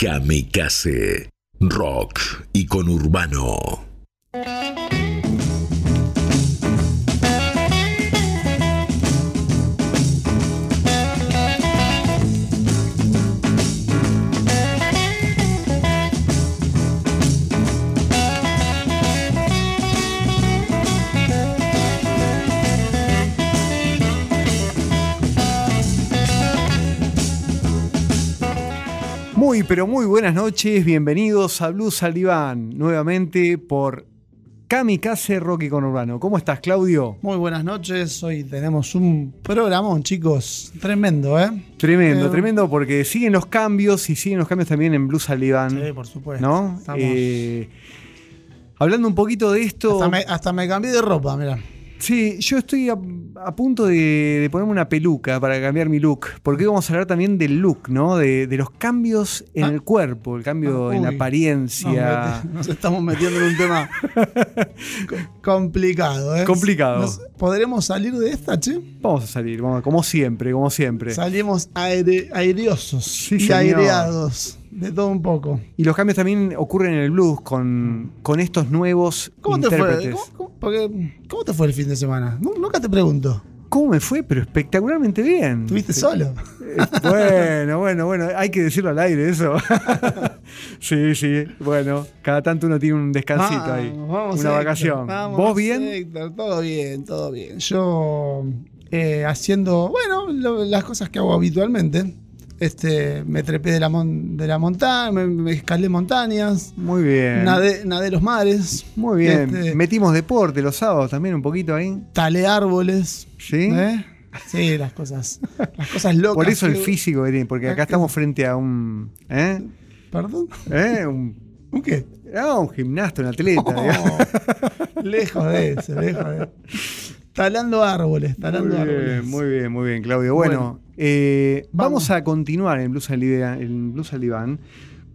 Kamikaze. Rock y con urbano. Pero muy buenas noches. Bienvenidos a Blues al Diván, nuevamente por Kamikaze Rocky con Urbano. ¿Cómo estás, Claudio? Muy buenas noches. Hoy tenemos un programón, chicos. Tremendo, ¿eh? Tremendo, Eh, tremendo, porque siguen los cambios y siguen los cambios también en Blues al Diván. Sí, por supuesto. ¿No? Estamos- Eh, hablando un poquito de esto. hasta, me, hasta me cambié de ropa, mira. Sí, yo estoy a, a punto de, de ponerme una peluca para cambiar mi look, porque hoy vamos a hablar también del look, ¿no? De, de los cambios en Ah. el cuerpo, el cambio Ah, en la apariencia. Nos, estamos metiendo en un tema co- complicado, ¿eh? Complicado. Nos- ¿Podremos salir de esta, che? Vamos a salir, vamos, como siempre, como siempre. Salimos aire, aireosos Sí, y señor. aireados. De todo un poco. Y los cambios también ocurren en el blues con, con estos nuevos ¿Cómo te fue? ¿Cómo, cómo- porque- ¿cómo te fue el fin de semana? Nu- Nunca te pregunto. ¿Cómo me fue? Pero espectacularmente bien. ¿Estuviste solo? Eh, Bueno, bueno, bueno, hay que decirlo al aire eso. sí, sí, bueno, cada tanto uno tiene un descansito ahí, Vamos, vamos, una Héctor, vacación. vamos, ¿Vos bien? Héctor, todo bien, todo bien. Yo eh, haciendo, bueno, lo- las cosas que hago habitualmente. Este, me trepé de la, mon- de la montaña, me, me escalé montañas, Muy bien. nadé, nadé los mares, Muy bien. Este- Metimos deporte los sábados también un poquito ahí. talé árboles. ¿Sí? ¿eh? Sí, las cosas, las cosas locas. Por eso el físico que tiene, porque acá estamos frente a un. ¿Eh? ¿Perdón? ¿Eh? Un, ¿Un qué? ah, un gimnasta, un atleta. Oh, lejos de eso, lejos de eso. Talando árboles, talando Muy árboles. bien, muy bien, muy bien, Claudio. Bueno, Bueno, eh, vamos. vamos. a continuar en Blues al Diván, en Blues al Diván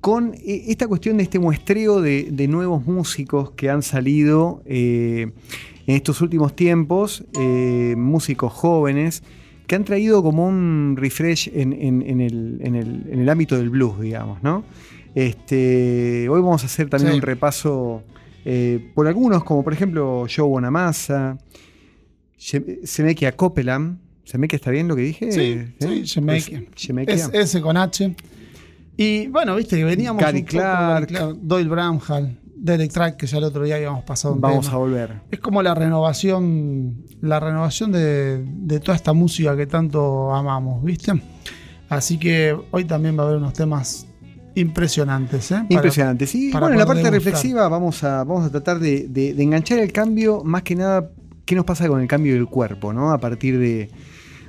con eh, esta cuestión de este muestreo de, de nuevos músicos que han salido eh, en estos últimos tiempos, eh, músicos jóvenes, que han traído como un refresh en, en- en el, en el- en el ámbito del blues, digamos, ¿no? Este, hoy vamos a hacer también Sí. un repaso eh, por algunos, como por ejemplo Joe Bonamassa, Shemekia Copeland. ¿Shemekia está bien lo que dije? Sí, ¿Eh? sí, Shemekia. Es- Shemekia. Es ese con H. Y bueno, viste que veníamos. Gary Clark. Gary Doyle Bramhall, Derek Track, que ya el otro día habíamos pasado un Vamos tema. a volver. Es como la renovación, la renovación de, de toda esta música que tanto amamos, ¿viste? Así que hoy también va a haber unos temas impresionantes, ¿eh? Para- Impresionante. Sí, bueno, en la parte degustar. reflexiva vamos a, vamos a tratar de, de- de enganchar el cambio, más que nada, qué nos pasa con el cambio del cuerpo, ¿no? A partir de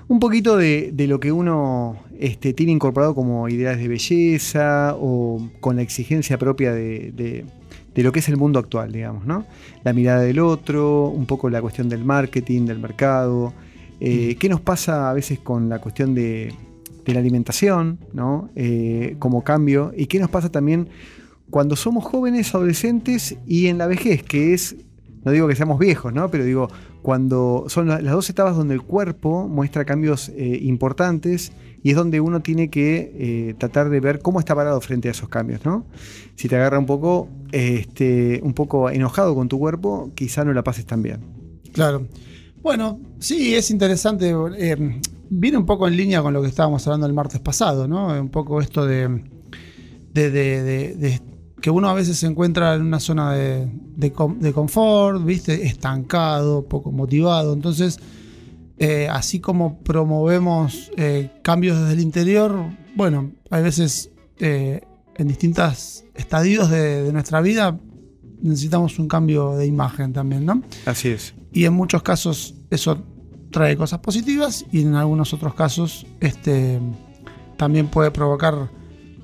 un poquito de, de lo que uno este, tiene incorporado como ideas de belleza o con la exigencia propia de, de- de lo que es el mundo actual, digamos, ¿no? La mirada del otro, un poco la cuestión del marketing, del mercado. eh, Mm. ¿Qué nos pasa a veces con la cuestión de, de la alimentación, ¿no? Eh, como cambio? ¿Y qué nos pasa también cuando somos jóvenes, adolescentes y en la vejez, que es, no digo que seamos viejos, ¿no? Pero digo, cuando son la- las dos etapas donde el cuerpo muestra cambios eh, importantes y es donde uno tiene que eh, tratar de ver cómo está parado frente a esos cambios, ¿no? Si te agarra un poco, este, un poco enojado con tu cuerpo, quizá no la pases tan bien. Claro. Bueno, sí, es interesante. eh, viene un poco en línea con lo que estábamos hablando el martes pasado, ¿no? Un poco esto de, de- de- de que uno a veces se encuentra en una zona de, de confort, ¿viste? Estancado, poco motivado. Entonces, eh, así como promovemos eh, cambios desde el interior, bueno, hay veces eh, en distintos estadios de, de nuestra vida necesitamos un cambio de imagen también, ¿no? Así es. Y en muchos casos eso trae cosas positivas y en algunos otros casos este, también puede provocar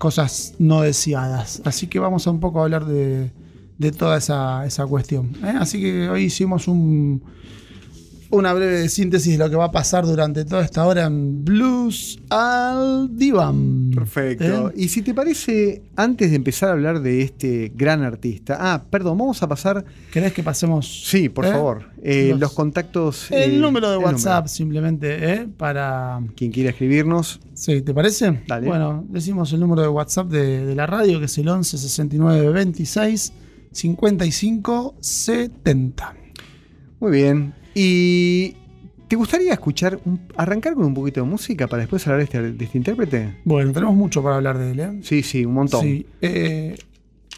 cosas no deseadas. Así que vamos a un poco hablar de, de toda esa, esa cuestión. ¿eh? Así que hoy hicimos un, una breve síntesis de lo que va a pasar durante toda esta hora en Blues al Divan. Perfecto. ¿Eh? Y si te parece, antes de empezar a hablar de este gran artista. Ah, perdón, vamos a pasar. ¿Querés que pasemos? Sí, por ¿Eh? favor. eh, los, Los- contactos. El número de el WhatsApp número. simplemente, ¿eh? Para... Quien quiera escribirnos. Sí, ¿te parece? Dale. Bueno, decimos el número de WhatsApp de, de la radio, que es el 11 69 26 55 70. Muy bien. Y. ¿Te gustaría escuchar, un- arrancar con un poquito de música para después hablar de este, de este intérprete? Bueno, tenemos mucho para hablar de él, ¿eh? Sí, sí, un montón. Sí. eh,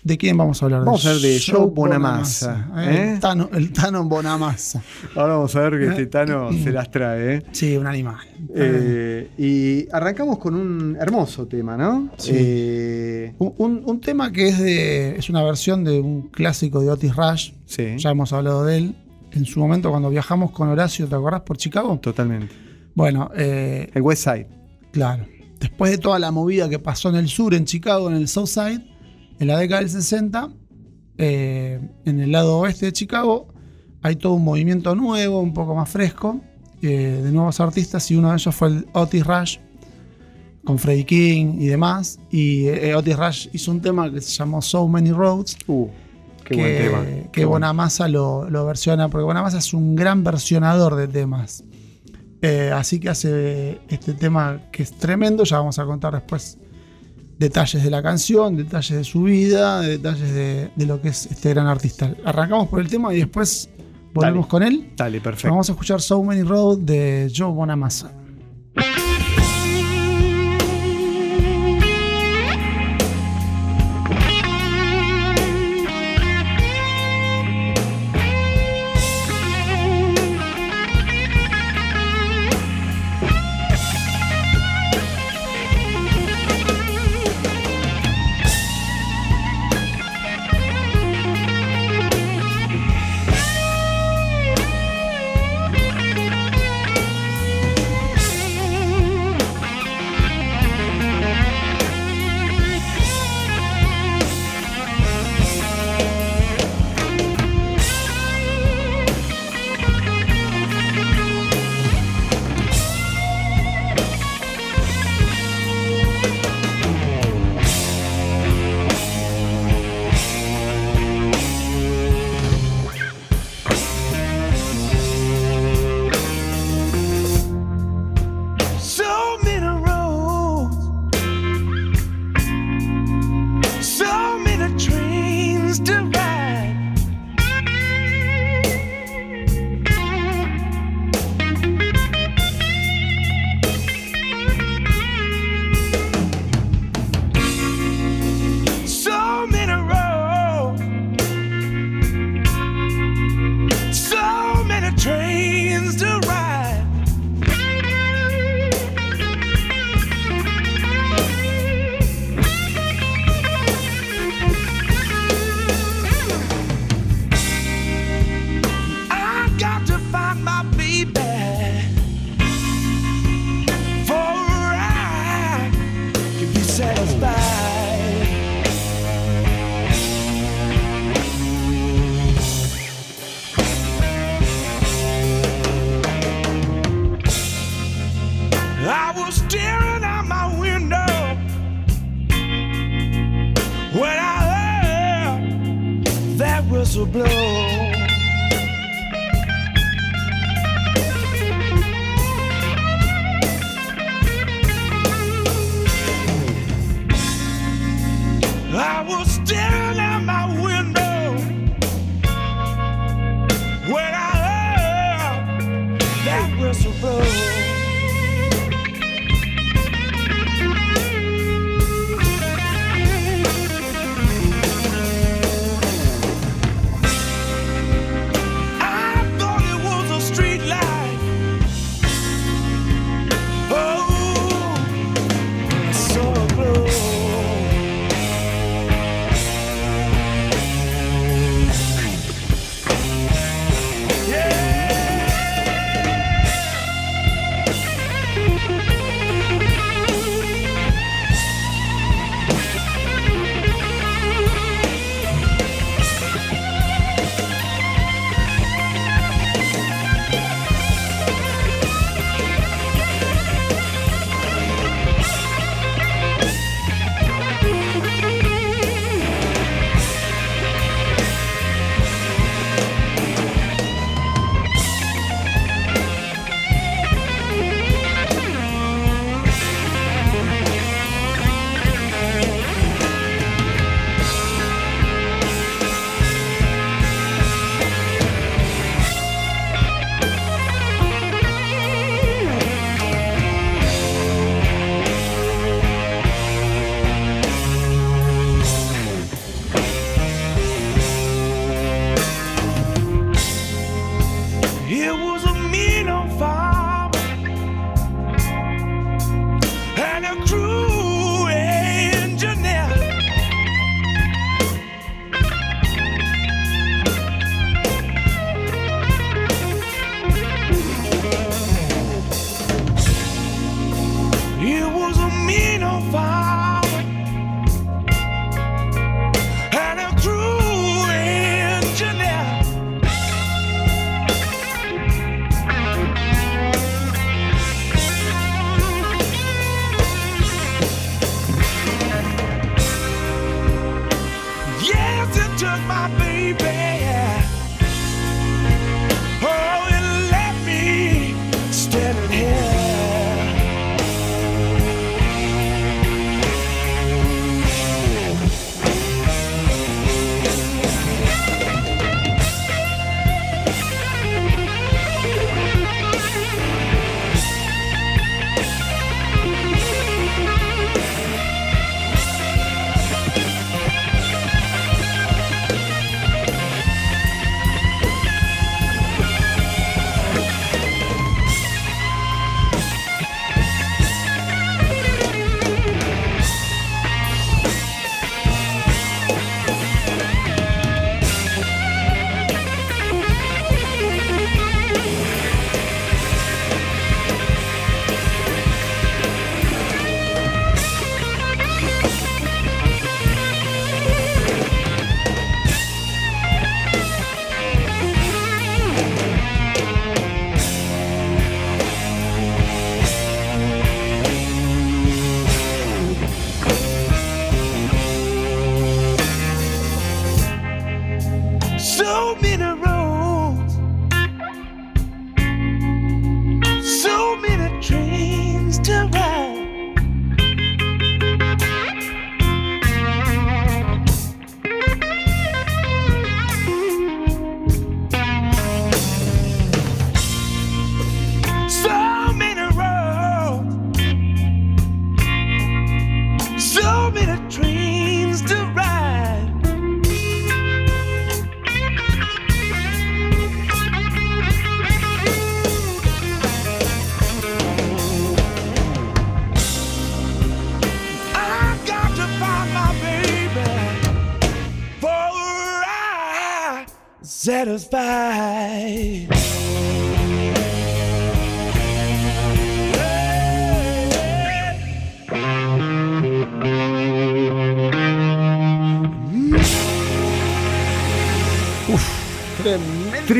¿De quién vamos a hablar? Vamos a hablar de Joe Bonamassa, Bonamassa, ¿eh? El, Tano, el Tano Bonamassa. Ahora vamos a ver que ¿Eh? este Tano se las trae. ¿eh? Sí, un animal. Eh, y arrancamos con un hermoso tema, ¿no? Sí. Eh, Un, un- un tema que es de es una versión de un clásico de Otis Rush. sí, Ya hemos hablado de él. En su momento, cuando viajamos con Horacio, ¿te acordás? Por Chicago. totalmente. Bueno, eh, El West Side. Claro. Después de toda la movida que pasó en el sur, en Chicago, en el South Side, en la década del 60, eh, en el lado oeste de Chicago, hay todo un movimiento nuevo, un poco más fresco, eh, de nuevos artistas, y uno de ellos fue el Otis Rush, con Freddie King y demás. Y eh, Otis Rush hizo un tema que se llamó So Many Roads, Uh, qué que, buen tema. que Qué bueno. Bonamassa lo, lo versiona, porque Bonamassa es un gran versionador de temas. Eh, así que hace este tema que es tremendo, ya vamos a contar después detalles de la canción, detalles de su vida, detalles de, de lo que es este gran artista. Arrancamos por el tema y después volvemos Dale. con él. Dale, perfecto. Vamos a escuchar So Many Roads de Joe Bonamassa.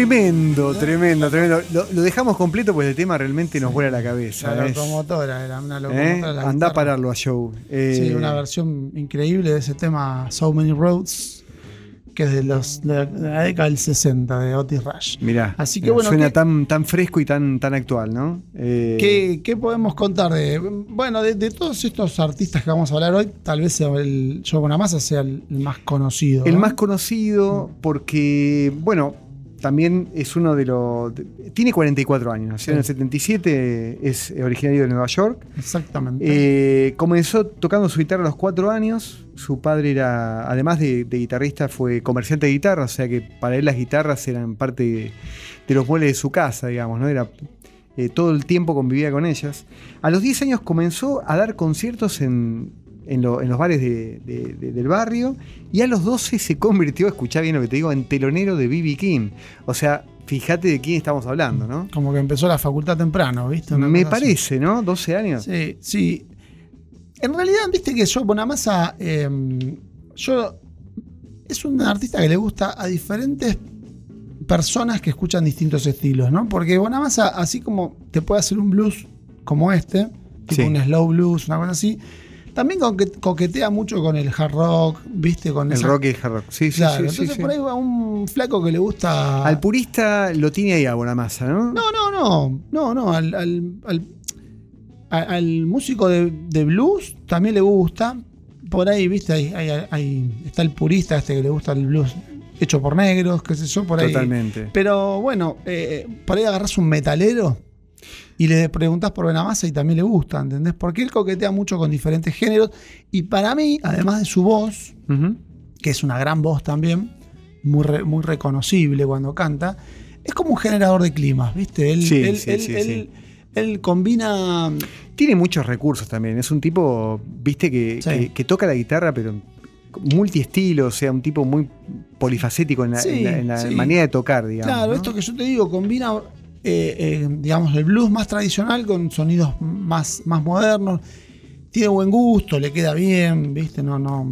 Tremendo, tremendo, tremendo. Lo, lo dejamos completo porque el tema realmente nos vuela la cabeza. La ¿ves? locomotora, era una ¿Eh? locomotora. la Andá a pararlo a show. Eh, Sí, una versión increíble de ese tema So Many Roads, que es de, los, de la década del 60 de Otis Rush. Mirá, Así que bueno, suena ¿qué- tan, tan fresco y tan, tan actual, ¿no? Eh, ¿Qué, qué podemos contar de. Bueno, de, de todos estos artistas que vamos a hablar hoy, tal vez el Joe Bonamassa sea el, el más conocido. El ¿no? más conocido porque, bueno, también es uno de los... Tiene 44 años, nació en el Sí. 77, es originario de Nueva York. Exactamente. Eh, comenzó tocando su guitarra a los 4 años. Su padre era, además de, de guitarrista, fue comerciante de guitarra, o sea que para él las guitarras eran parte de, de los muebles de su casa, digamos, ¿no? Era, eh, todo el tiempo convivía con ellas. A los 10 años comenzó a dar conciertos en, en, lo- en los bares de- de- de- del barrio y a los 12 se convirtió, escuchá bien lo que te digo, en telonero de B.B. King. O sea, fíjate de quién estamos hablando, ¿no? Como que empezó la facultad temprano, ¿viste? Una Me así. parece, ¿no? 12 años. Sí, sí. En realidad, viste que Joe Bonamassa, eh, yo, es un artista que le gusta a diferentes personas que escuchan distintos estilos, ¿no? Porque Bonamassa, así como te puede hacer un blues como este, tipo Sí. un slow blues, una cosa así, también coque- coquetea mucho con el hard rock, viste, con El esa- rock y el hard rock. Sí, sí, Claro, sí, sí, entonces sí. por ahí va un flaco que le gusta. Al purista lo tiene ahí a Bonamassa, ¿no? No, no, no. No, no. Al, al- al- músico de, de blues también le gusta. Por ahí, viste, ahí, ahí- ahí está el purista este que le gusta el blues hecho por negros, qué sé yo, por ahí. Totalmente. Pero bueno, eh, por ahí agarras un metalero y le preguntas por Benamassa y también le gusta, ¿entendés? Porque él coquetea mucho con diferentes géneros. Y para mí, además de su voz, que es una gran voz también, muy, re- muy reconocible cuando canta, es como un generador de climas, ¿viste? Él, Sí, él- sí, él- sí, él- combina. Tiene muchos recursos también. Es un tipo, viste, que, Sí. que- que toca la guitarra, pero multiestilo, o sea, un tipo muy polifacético en la, Sí, en la- en la sí. manera de tocar, digamos. claro, ¿no? esto que yo te digo, combina, eh, eh, digamos, el blues más tradicional con sonidos más, más modernos. Tiene buen gusto, le queda bien, ¿viste? No, no,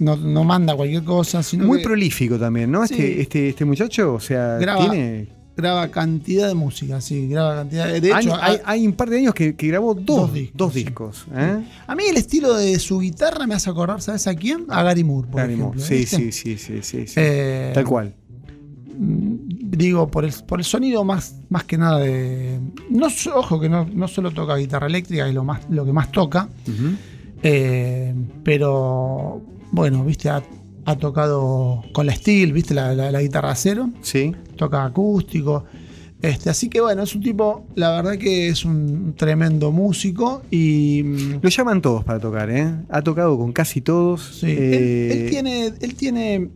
no, no manda cualquier cosa, sino Muy que- prolífico también, ¿no? Sí. Este, este, este muchacho, o sea, Graba- tiene. graba cantidad de música, sí, graba cantidad de. De hecho, hay, un par de años que, que grabó dos, Dos discos, dos sí. discos. ¿eh? a mí el estilo de su guitarra me hace acordar, ¿sabes a quién? A Gary Moore, por Gary Moore. Sí, sí, sí, sí, sí, sí. Eh, Tal cual. Digo, por el, por el sonido más, más que nada de. No, ojo que no, no solo toca guitarra eléctrica, es lo, más, lo que más toca. Eh, pero bueno, viste, ha, ha tocado con la Steel, viste, la, la- la guitarra acero. Sí. toca acústico. Este, así que bueno, es un tipo, la verdad que es un tremendo músico y mm, Lo llaman todos para tocar, ¿eh? Ha tocado con casi todos. sí, Eh, él, él tiene, él tiene,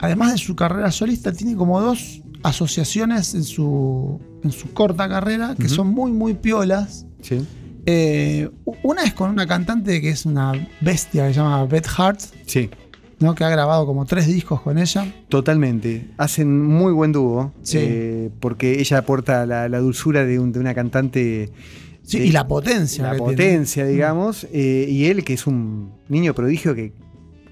además de su carrera solista, tiene como dos asociaciones en su, en su corta carrera que son muy, muy piolas. Sí. Eh, una es con una cantante que es una bestia que se llama Beth Hart, Sí. ¿no? que ha grabado como tres discos con ella. Totalmente. Hacen muy buen dúo. Sí. eh, porque ella aporta la, la dulzura de, un- de una cantante. Sí, de- y la potencia. la tiene. potencia, digamos. eh, y él, que es un niño prodigio que,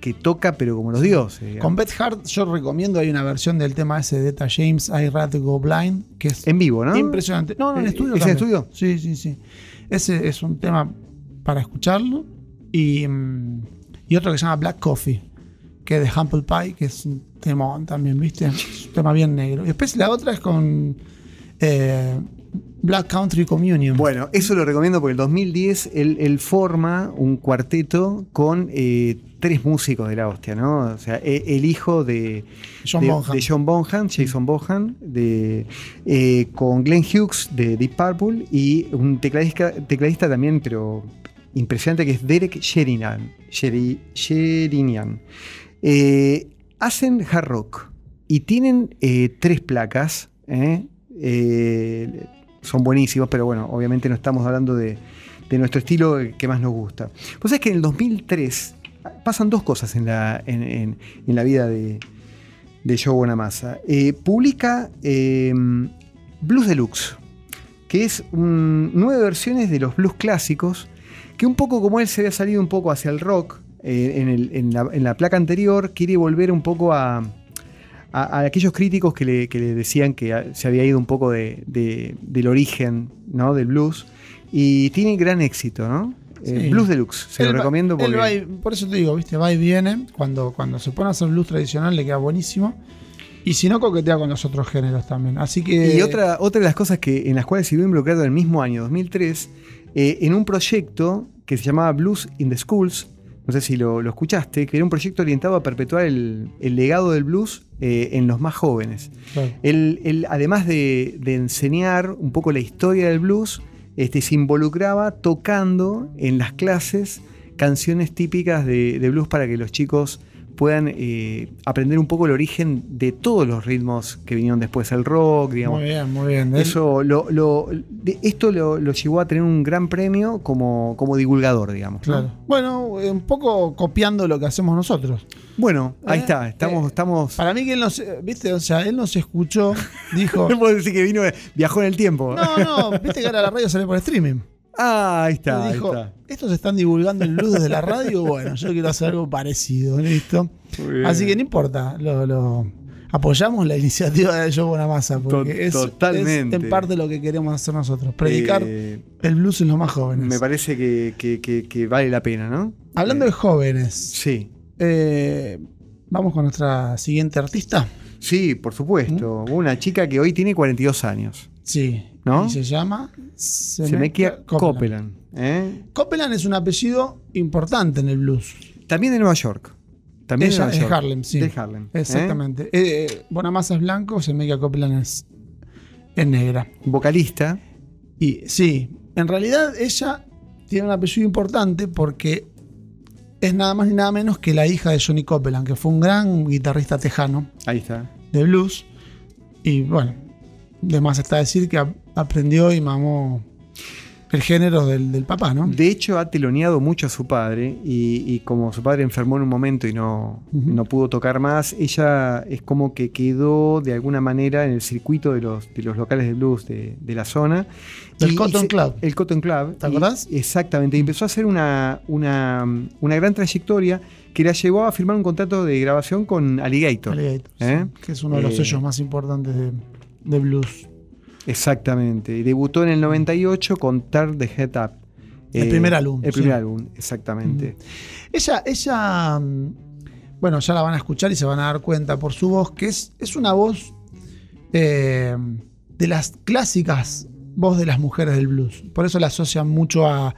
que toca, pero como los dioses. digamos. Con Beth Hart yo recomiendo, hay una versión del tema ese de Eta James, I Rather Go Blind, que es En vivo, ¿no? impresionante. No, no, en Eh, estudio. ¿es en estudio? Sí, sí, sí. Ese es un tema para escucharlo. Y, mm, y otro que se llama Black Coffee, que es de Humble Pie, que es un temón también, ¿viste? Es un tema bien negro. Y después la otra es con eh, Black Country Communion. Bueno, eso lo recomiendo porque en el 2010 él, él forma un cuarteto con eh, tres músicos de la hostia, ¿no? O sea, e- el hijo de John de, Bonham. de John Bonham, Jason Bonham, de, eh, con Glenn Hughes de Deep Purple y un tecladista, tecladista también, pero impresionante, que es Derek Sherinian. Sheri- Sherinian. Eh, hacen hard rock y tienen tres placas. ¿eh? Son buenísimos, pero bueno, obviamente no estamos hablando de, de nuestro estilo que más nos gusta. Pues es que en el 2003 pasan dos cosas en la, en, en- la vida de, de Joe Bonamassa. Eh, publica eh, Blues Deluxe, que es nueve versiones de los blues clásicos, que un poco como él se había salido un poco hacia el rock eh, en, el- en la placa anterior, quiere volver un poco a, a- a aquellos críticos que le, que le decían que se había ido un poco de- de- del origen ¿no? del blues. Y tiene gran éxito, ¿no? Eh, blues Deluxe, se Él lo va- recomiendo porque... va y- por eso te digo, viste, va y viene. Cuando, cuando se pone a hacer blues tradicional le queda buenísimo. Y si no, coquetea con los otros géneros también. Así que. Y otra, otra de las cosas que, en las cuales se vio involucrado en el mismo año, 2003, eh, en un proyecto que se llamaba Blues in the Schools, no sé si lo, lo escuchaste, que era un proyecto orientado a perpetuar el, el legado del blues eh, en los más jóvenes. Claro. Él, él, además de, de enseñar un poco la historia del blues, este, se involucraba tocando en las clases canciones típicas de, de blues para que los chicos puedan eh, aprender un poco el origen de todos los ritmos que vinieron después, el rock, digamos. Muy bien, muy bien. Eso lo, lo- esto lo, lo llevó a tener un gran premio como, como divulgador, digamos. ¿no? Claro. Bueno, un poco copiando lo que hacemos nosotros. Bueno, ahí Eh, está. Estamos. eh, estamos Para mí que él nos, eh, viste, o sea, él nos escuchó, dijo, no puedo decir que vino, viajó en el tiempo. no, no, viste que ahora la radio sale por streaming. Ah, ahí está. Y ahí dijo, está. estos están divulgando el blues desde la radio, bueno, yo quiero hacer algo parecido, listo. Así que no importa, lo, lo- apoyamos la iniciativa de Joe Bonamassa, porque es, totalmente. es en parte lo que queremos hacer nosotros, predicar Eh, el blues en los más jóvenes. me parece que, que- que- que vale la pena, ¿no? Hablando Eh, de jóvenes, Sí. eh, vamos con nuestra siguiente artista. Sí, por supuesto. ¿Mm? Una chica que hoy tiene 42 años. Sí. ¿No? Y se llama Semekia Copeland. ¿eh? Copeland es un apellido importante en el blues. También de Nueva York. También Ella de Nueva es York. Harlem, sí. De Harlem. ¿eh? Exactamente. Eh, eh, Bonamassa es blanco, Semekia Copeland es, es negra. Vocalista. Y sí, en realidad ella tiene un apellido importante porque es nada más ni nada menos que la hija de Johnny Copeland, que fue un gran guitarrista tejano Ahí está. de blues. Y bueno, de más está decir que ap- aprendió y mamó el género del, del papá, ¿no? De hecho, ha teloneado mucho a su padre y, y como su padre enfermó en un momento y no, no pudo tocar más, ella es como que quedó de alguna manera en el circuito de los, de los locales de blues de, de la zona. Del Cotton y Club. El Cotton Club. ¿Te Y- acordás? exactamente. Y empezó a hacer una, una, una gran trayectoria que la llevó a firmar un contrato de grabación con Alligator. Alligator, ¿Eh? sí, que es uno de los Eh, sellos más importantes de, de blues. Exactamente. Y debutó en el 98 con Turn the Head Up. El Eh, primer álbum, El sí. primer álbum, exactamente. Ella, ella, mm, bueno, ya la van a escuchar y se van a dar cuenta por su voz, que es, es una voz eh, de las clásicas voz de las mujeres del blues. Por eso la asocian mucho a,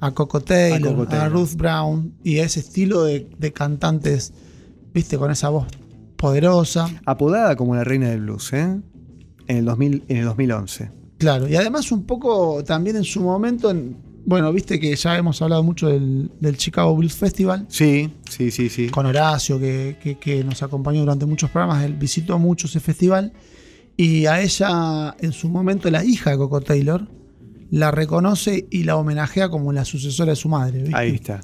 a Coco Taylor, a, Coco Taylor. Ruth Brown y a ese estilo de, de cantantes, viste, con esa voz poderosa. Apodada como la reina del blues, ¿eh? En el, 2000, en el 2011. Claro, y además un poco también en su momento, en- bueno, viste que ya hemos hablado mucho del, del Chicago Blues Festival. Sí, sí, sí, sí. con Horacio, que, que- que nos acompañó durante muchos programas, él visitó mucho ese festival. Y a ella, en su momento, la hija de Coco Taylor, la reconoce y la homenajea como la sucesora de su madre. ¿viste? Ahí está.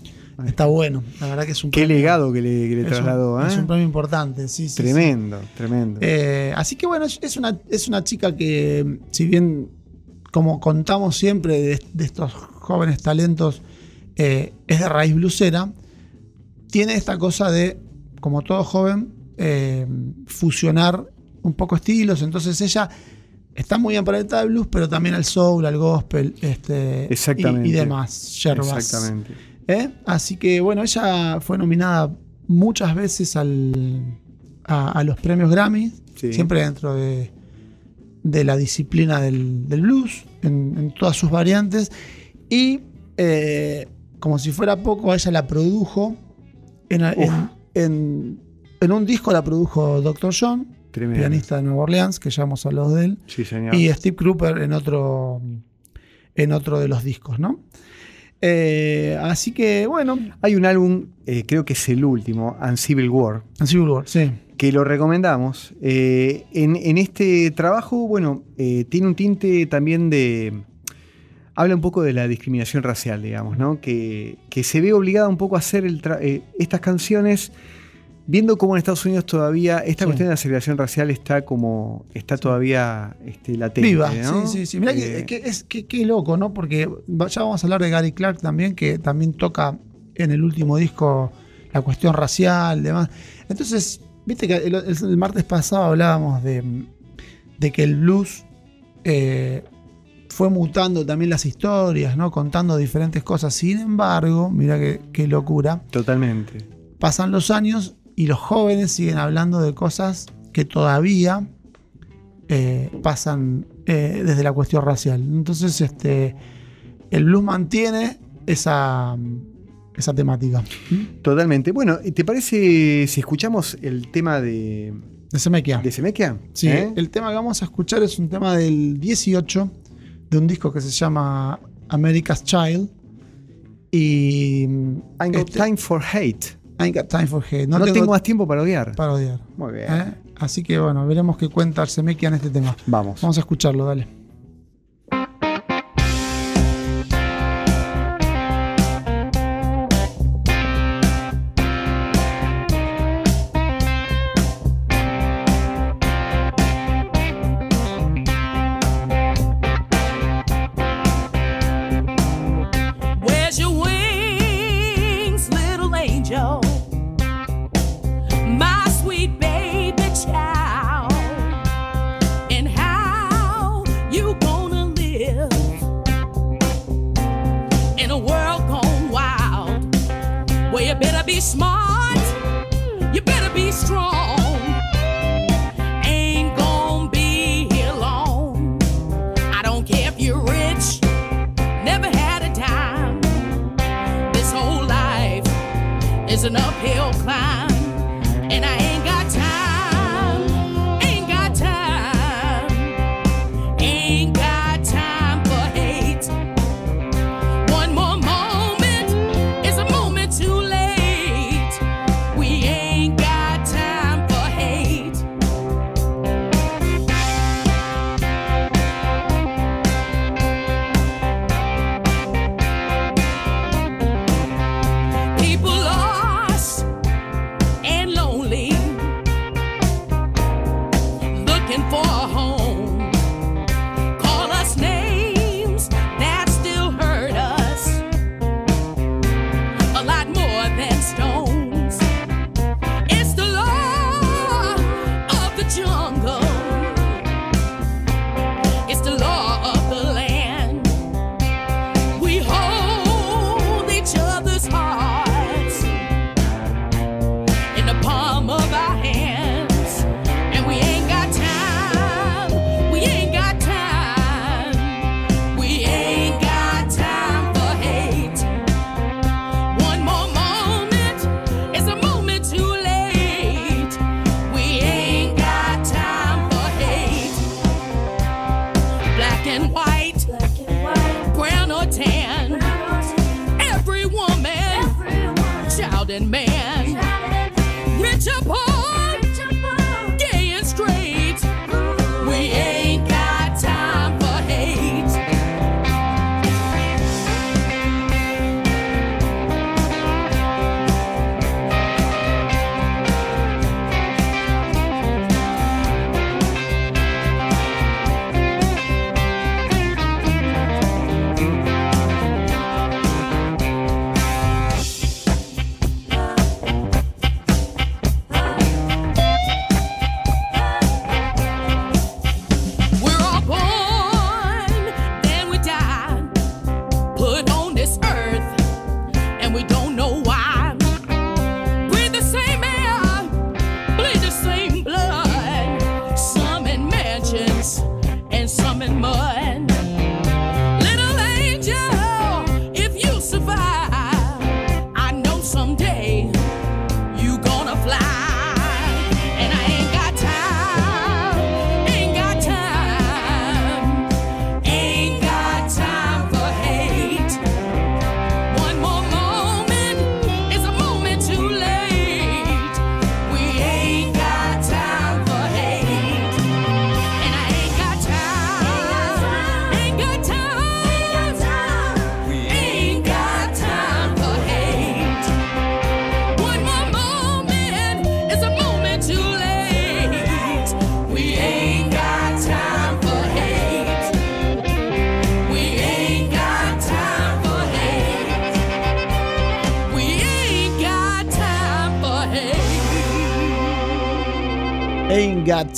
Está bueno, la verdad que es un Qué premio- legado que le, que le es un- trasladó, ¿eh? Es un premio importante, sí, sí, sí. Tremendo, tremendo. Eh, así que bueno, es una, es una chica que, si bien, como contamos siempre de, de estos jóvenes talentos, eh, es de raíz blusera, tiene esta cosa de, como todo joven, eh, fusionar un poco estilos. Entonces ella está muy emparentada al blues, pero también al soul, al gospel, este, y- y, demás, yerbas. Exactamente. ¿Eh? Así que bueno, ella fue nominada muchas veces al, a, a los premios Grammy, Sí. siempre dentro de, de la disciplina del, del blues, en, en todas sus variantes. Y eh, como si fuera poco, ella la produjo en, en- en- en un disco, la produjo Dr. John, Tremendo. pianista de Nueva Orleans, que ya hemos hablado de él. Sí, señor. Y Steve Cropper en otro, en otro de los discos, ¿no? Eh, así que, bueno, Hay un álbum, eh, creo que es el último, And Civil War, en Civil War, sí. que lo recomendamos. Eh, en, en este trabajo, bueno, tiene un tinte también de... Habla un poco de la discriminación racial, digamos, ¿no? Que, que se ve obligada un poco a hacer el estas canciones, viendo cómo en Estados Unidos todavía esta Sí. cuestión de la segregación racial está como, está todavía este, latente, Viva, ¿no? sí, sí, sí. Mirá que, Eh, que es, que, qué loco, ¿no? Porque ya vamos a hablar de Gary Clark también, que también toca en el último disco la cuestión racial, demás. Entonces, viste que el, martes pasado hablábamos de, de que el blues eh, fue mutando también las historias, ¿no? Contando diferentes cosas. Sin embargo, mira qué locura. Totalmente. pasan los años y los jóvenes siguen hablando de cosas que todavía eh, pasan eh, desde la cuestión racial. Entonces, este, el blues mantiene esa, esa temática. Totalmente. Bueno, ¿te parece si escuchamos el tema de, De Semekia. de Semekia? Sí, ¿Eh? el tema que vamos a escuchar es un tema del 18 de un disco que se llama America's Child. Y. I got este, time for hate. I ain't got time for hate. No, tengo, más tiempo para odiar. para odiar. Muy bien. ¿eh? Así que bueno, veremos qué cuenta Arsemekia en este tema. Vamos. Vamos a escucharlo, dale.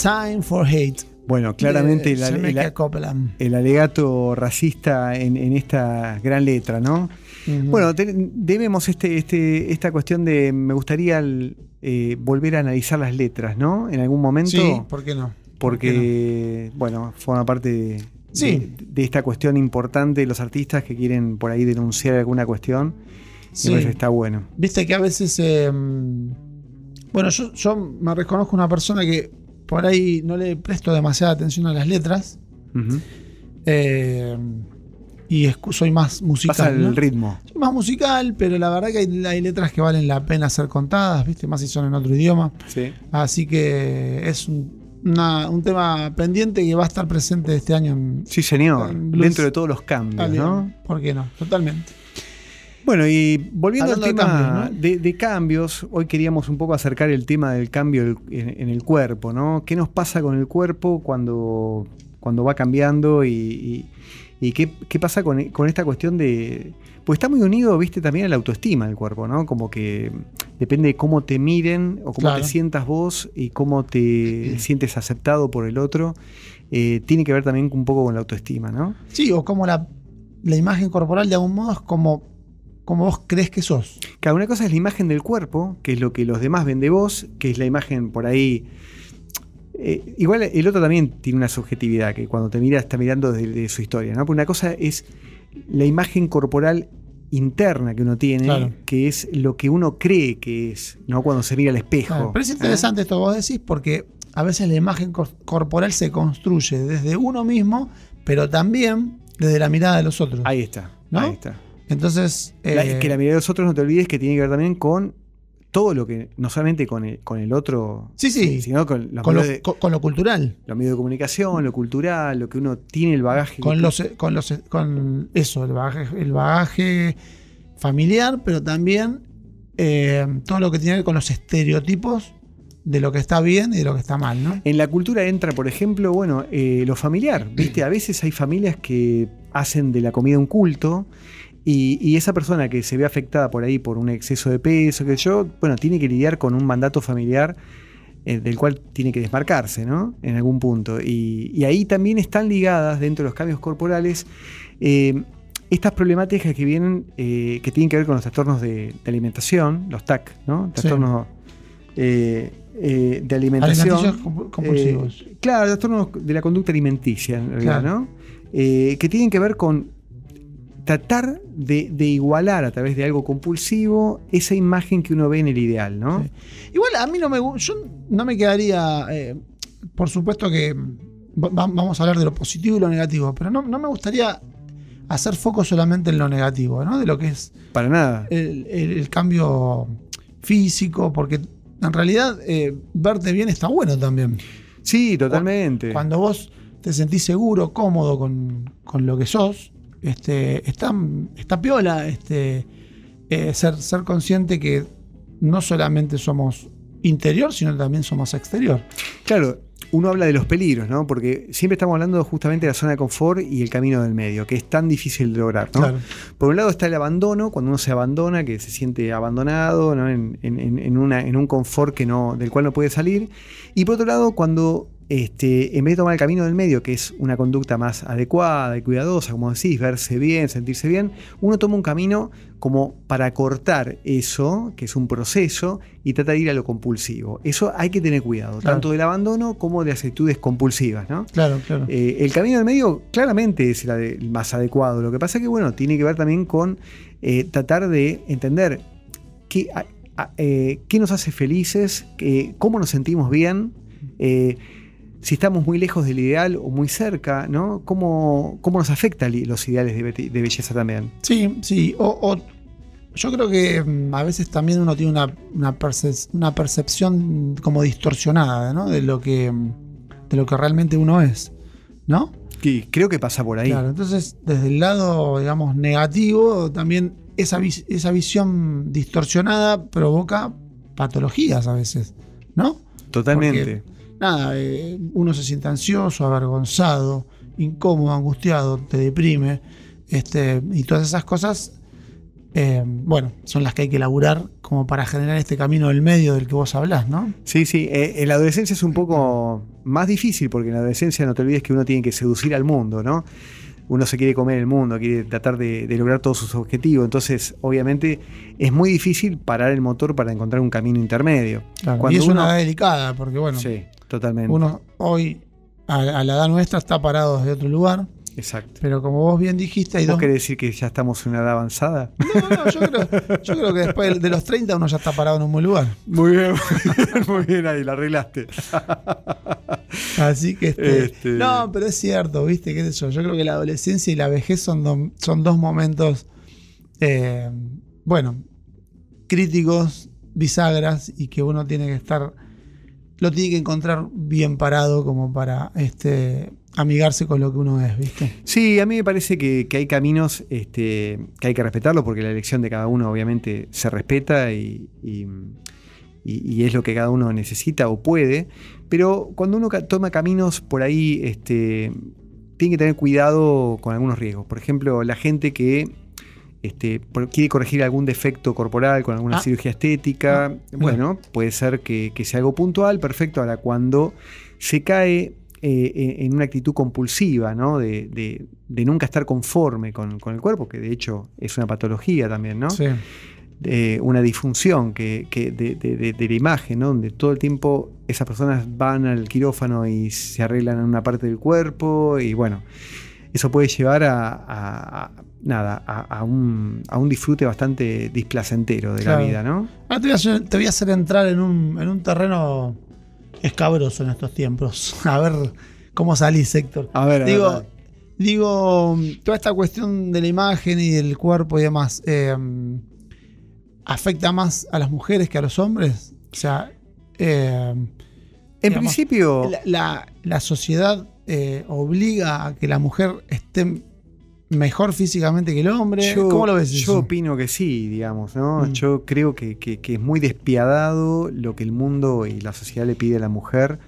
Time for hate. Bueno, claramente el, alegato racista en, en esta gran letra, ¿no? Bueno, te- debemos este, este, esta cuestión de, me gustaría eh, volver a analizar las letras, ¿no? En algún momento, sí, ¿por qué no? ¿Por qué porque, bueno, forma parte de, Sí. de, de esta cuestión importante de los artistas que quieren por ahí denunciar alguna cuestión. Sí. Y está bueno. Viste que a veces. eh, bueno, yo, yo me reconozco una persona que por ahí no le presto demasiada atención a las letras. Eh, y soy más musical. Pasa el ¿no? ritmo. Soy más musical, pero la verdad que hay, hay letras que valen la pena ser contadas, ¿viste? Más si son en otro idioma. Sí. Así que es un, una- un tema pendiente que va a estar presente este año en. Sí, señor. En. Dentro de todos los cambios, ¿no? ¿Por qué no? Totalmente. Bueno, y volviendo Hablando al de tema cambios, ¿no? de, de cambios, hoy queríamos un poco acercar el tema del cambio en, en el cuerpo, ¿no? ¿Qué nos pasa con el cuerpo cuando, cuando va cambiando y, y- y qué, qué pasa con, con esta cuestión de... Pues está muy unido, viste, también a la autoestima del cuerpo, ¿no? Como que depende de cómo te miren o cómo Claro. te sientas vos y cómo te sientes aceptado por el otro. eh, tiene que ver también un poco con la autoestima, ¿no? Sí, o como la, la imagen corporal de algún modo es como, como vos crees que sos. Cada una cosa es la imagen del cuerpo, que es lo que los demás ven de vos, que es la imagen por ahí. eh, igual el otro también tiene una subjetividad, que cuando te mira está mirando desde de su historia, ¿no? Pero una cosa es la imagen corporal interna que uno tiene, Claro. que es lo que uno cree que es, ¿no? Cuando se mira al espejo. Claro, pero es interesante esto que vos decís porque a veces la imagen cor- corporal se construye desde uno mismo, pero también desde la mirada de los otros. Ahí está, ¿No? ahí está. Entonces, La- eh, que la mirada de los otros no te olvides que tiene que ver también con todo lo que, no solamente con el, con el otro, Sí, sí. sino con lo, de- con- lo cultural, los medios de comunicación, lo cultural, lo que uno tiene, el bagaje. con los, con los, con eso, el bagaje, el bagaje familiar, pero también eh, todo lo que tiene que ver con los estereotipos de lo que está bien y de lo que está mal, ¿no? En la cultura entra, por ejemplo, bueno, eh, lo familiar. ¿Viste? A veces hay familias que hacen de la comida un culto. Y, y esa persona que se ve afectada por ahí por un exceso de peso, que yo, bueno, tiene que lidiar con un mandato familiar eh, del cual tiene que desmarcarse, ¿no? En algún punto. Y, y ahí también están ligadas, dentro de los cambios corporales, eh, estas problemáticas que vienen, eh, que tienen que ver con los trastornos de, de alimentación, los TAC, ¿no? Trastornos eh, de alimentación. Compulsivos. Claro, trastornos de la conducta alimenticia, en realidad, Claro. ¿no? Eh, que tienen que ver con tratar de, de igualar a través de algo compulsivo esa imagen que uno ve en el ideal, ¿no? Sí. Igual a mí no me yo no me quedaría, eh, por supuesto que va- va- vamos a hablar de lo positivo y lo negativo, pero no, no me gustaría hacer foco solamente en lo negativo, ¿no? De lo que es Para nada. el, el- el cambio físico, porque en realidad eh, verte bien está bueno también. Sí, totalmente. Cuando vos te sentís seguro, cómodo con, con lo que sos, este, está, está piola este, eh, ser, ser consciente que no solamente somos interior, sino también somos exterior. Claro, uno habla de los peligros, ¿no? Porque siempre estamos hablando justamente de la zona de confort y el camino del medio, que es tan difícil de lograr, ¿no? Claro. Por un lado está el abandono, cuando uno se abandona, que se siente abandonado, ¿no? en, en- en- en una- en un confort que no, del cual no puede salir. Y por otro lado, cuando este, en vez de tomar el camino del medio, que es una conducta más adecuada y cuidadosa, como decís, verse bien, sentirse bien, uno toma un camino como para cortar eso, que es un proceso, y trata de ir a lo compulsivo. Eso hay que tener cuidado, Claro. tanto del abandono como de actitudes compulsivas, ¿no? Claro, claro. Eh, el camino del medio claramente es el, más adecuado. Lo que pasa que, bueno, tiene que ver también con eh, tratar de entender qué, a- a- eh, qué nos hace felices, cómo nos sentimos bien, eh, si estamos muy lejos del ideal o muy cerca, ¿no? ¿Cómo, cómo nos afecta los ideales de, be- de belleza también? Sí, sí. O, o yo creo que mm, a veces también uno tiene una, una, perce- una percepción como distorsionada, ¿no? De lo que mm, de lo que realmente uno es, ¿no? Que creo que pasa por ahí. Claro, entonces desde el lado, digamos, negativo, también esa, vis- esa visión distorsionada provoca patologías a veces, ¿no? Totalmente. Nada, eh, uno se siente ansioso, avergonzado, incómodo, angustiado, te deprime, este, y todas esas cosas, eh, bueno, son las que hay que elaborar como para generar este camino del medio del que vos hablás, ¿no? Sí, sí. eh, en la adolescencia es un poco más difícil porque en la adolescencia no te olvides que uno tiene que seducir al mundo, ¿no? Uno se quiere comer el mundo, quiere tratar de, de lograr todos sus objetivos. Entonces, obviamente, es muy difícil parar el motor para encontrar un camino intermedio. y es uno- una edad delicada, porque bueno, Sí, totalmente. uno hoy a, a la edad nuestra está parado desde otro lugar, Exacto. pero como vos bien dijiste, hay ¿Vos dos... querés decir que ya estamos en una edad avanzada? No, no, yo creo, yo creo que después de los 30 uno ya está parado en un buen lugar. Muy bien, muy bien ahí, la arreglaste. Así que este, Este- no, pero es cierto, viste, qué sé yo. Yo creo que la adolescencia y la vejez son, do- son dos momentos, eh, bueno, críticos, bisagras y que uno tiene que estar, lo tiene que encontrar bien parado como para este amigarse con lo que uno es, viste. Sí, a mí me parece que, que hay caminos este, que hay que respetarlo porque la elección de cada uno obviamente se respeta y, y- y- es lo que cada uno necesita o puede, pero cuando uno toma caminos por ahí, este, tiene que tener cuidado con algunos riesgos. Por ejemplo, la gente que este, quiere corregir algún defecto corporal con alguna Ah. cirugía estética, Ah, bueno, puede ser que, que sea algo puntual, perfecto. Ahora, cuando se cae eh, en una actitud compulsiva, ¿no? De, de- de nunca estar conforme con, con el cuerpo, que de hecho es una patología también, ¿no? Sí. De una disfunción que, que de, de- de- de la imagen, ¿no? Donde todo el tiempo esas personas van al quirófano y se arreglan en una parte del cuerpo y bueno, eso puede llevar a, a- a- nada, a, a un, a un disfrute bastante displacentero de Claro. la vida, ¿no? Ahora te voy a hacer, te voy a hacer entrar en un, en un terreno escabroso en estos tiempos. A ver cómo salís, Héctor. A ver, a ver, Digo, digo, toda esta cuestión de la imagen y del cuerpo y demás, eh, ¿afecta más a las mujeres que a los hombres? O sea, eh, en digamos, principio... la, la- la sociedad eh, obliga a que la mujer esté mejor físicamente que el hombre. Yo, ¿Cómo lo ves? yo eso? opino que sí, digamos, ¿no? Mm. Yo creo que, que- que es muy despiadado lo que el mundo y la sociedad le pide a la mujer,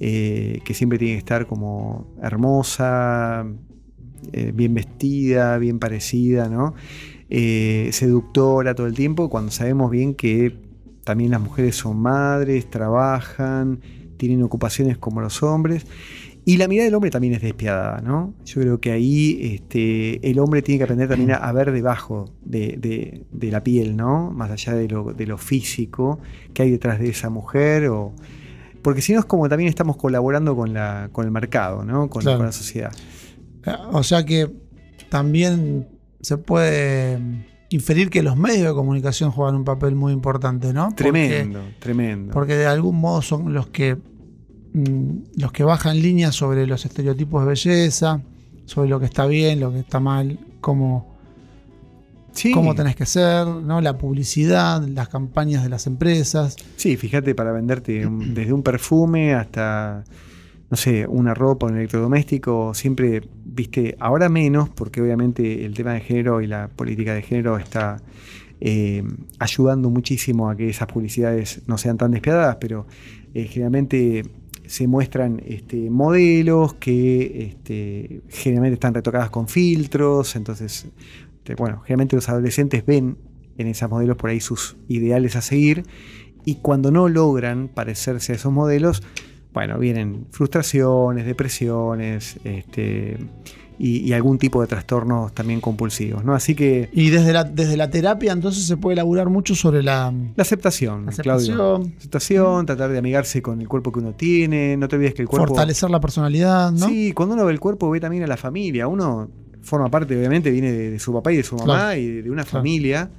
eh, que siempre tiene que estar como hermosa, eh, bien vestida, bien parecida, ¿no? Eh, seductora todo el tiempo, cuando sabemos bien que también las mujeres son madres, trabajan, tienen ocupaciones como los hombres. Y la mirada del hombre también es despiadada, ¿no? Yo creo que ahí este, el hombre tiene que aprender también a, a ver debajo de, de- de la piel, ¿no? Más allá de lo, de lo físico que hay detrás de esa mujer. O, porque si no es como también estamos colaborando con, la, con el mercado, ¿no? Con, Claro. con la sociedad. O sea que también se puede inferir que los medios de comunicación juegan un papel muy importante, ¿no? Porque- Tremendo, tremendo. Porque de algún modo son los que los que bajan líneas sobre los estereotipos de belleza, sobre lo que está bien, lo que está mal, cómo, Sí. cómo tenés que ser, ¿no? La publicidad, las campañas de las empresas. Sí, fíjate, para venderte un- desde un perfume hasta, no sé, una ropa, un electrodoméstico, siempre, viste, ahora menos, porque obviamente el tema de género y la política de género está eh, ayudando muchísimo a que esas publicidades no sean tan despiadadas, pero eh, generalmente se muestran este, modelos que este, generalmente están retocadas con filtros, entonces, bueno, generalmente los adolescentes ven en esas modelos por ahí sus ideales a seguir y cuando no logran parecerse a esos modelos, bueno, vienen frustraciones, depresiones, este, y, y algún tipo de trastornos también compulsivos, ¿no? Así que Y desde la, desde la terapia entonces se puede elaborar mucho sobre la, la aceptación, la Claudio. aceptación, Aceptación, tratar de amigarse con el cuerpo que uno tiene, no te olvides que el cuerpo... fortalecer la personalidad, ¿no? Sí, cuando uno ve el cuerpo ve también a la familia. Uno forma parte, obviamente, viene de, de su papá y de su mamá Claro. y de, de una Claro. familia.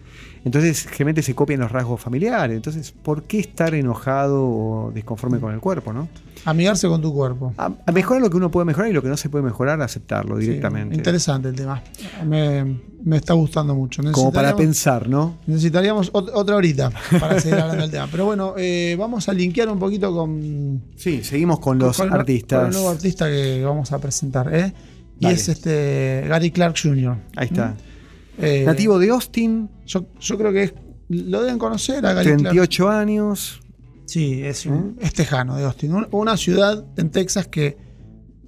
Entonces, generalmente se copian los rasgos familiares. Entonces, ¿por qué estar enojado o desconforme con el cuerpo, no? Amigarse con tu cuerpo. A, a mejorar lo que uno puede mejorar y lo que no se puede mejorar, aceptarlo Sí, directamente. interesante el tema. Me, me está gustando mucho. Como para pensar, ¿no? Necesitaríamos ot- otra horita para seguir hablando del tema. Pero bueno, eh, vamos a linkear un poquito con, Sí, seguimos con los con artistas. con el nuevo artista que vamos a presentar. ¿eh? Y Dale. es este Gary Clark Jr. Ahí está. Eh, Nativo de Austin, Yo, yo creo que es- lo deben conocer a Gary Clark. 38 años. Sí, es, un, es tejano de Austin. Un- Una ciudad en Texas que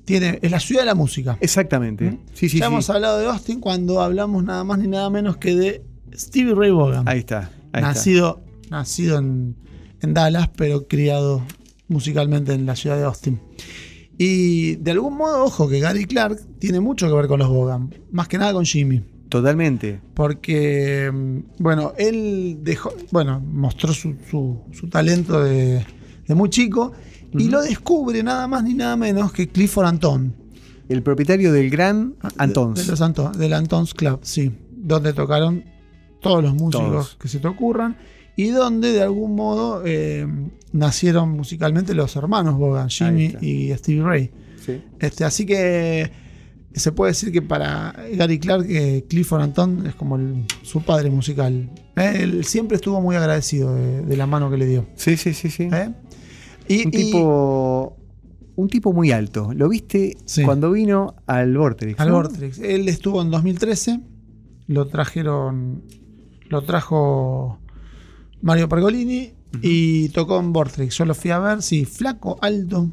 tiene. Es la ciudad de la música. Exactamente. ¿Mm? Sí, sí, ya sí. hemos hablado de Austin cuando hablamos nada más ni nada menos que de Stevie Ray Vaughan. Ahí está. Ahí está. nacido nacido en, en Dallas, pero criado musicalmente en la ciudad de Austin. Y de algún modo, ojo, que Gary Clark tiene mucho que ver con los Vaughan, más que nada con Jimmy. Totalmente. Porque, mm, bueno, él dejó, bueno, mostró su, su- su talento de, de muy chico y lo descubre nada más ni nada menos que Clifford Anton. El propietario del gran Antons. De, de los Anton- del Antons Club, sí. Donde tocaron todos los músicos Todos. que se te ocurran. Y donde de algún modo eh, nacieron musicalmente los hermanos Bogan, Jimmy y Stevie Ray. Sí. Este, así que se puede decir que para Gary Clark, eh, Clifford Anton es como el- su padre musical. Eh, Él siempre estuvo muy agradecido de, de la mano que le dio. Sí, sí, sí, sí. ¿eh? Y, Un y- tipo. Un tipo muy alto. Lo viste Sí. cuando vino al Vortex. Al ¿no? Vortex. Él estuvo en 2013. Lo trajeron. Lo trajo Mario Pergolini y tocó en Vortex. Yo lo fui a ver. Sí, flaco, alto.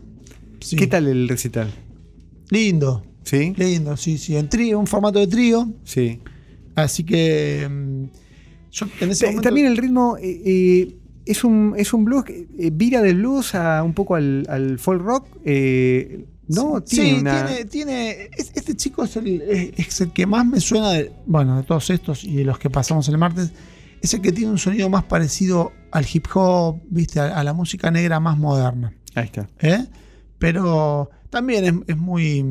Sí. ¿Qué tal el recital? Lindo, ¿Sí? lindo, sí, sí. En trío, un formato de trío. Sí. Así que. mm, Yo en ese Ta- momento. También el ritmo eh, eh, es, un, es un blues que eh, vira del blues a un poco al, al folk rock. ¿No? Sí, tiene tiene, una. tiene- es- este chico es el, es- es el que más me suena de, bueno, de todos estos y de los que pasamos el martes. Es el que tiene un sonido más parecido al hip hop, viste, a, a la música negra más moderna. Ahí está. ¿eh? Pero también es, es muy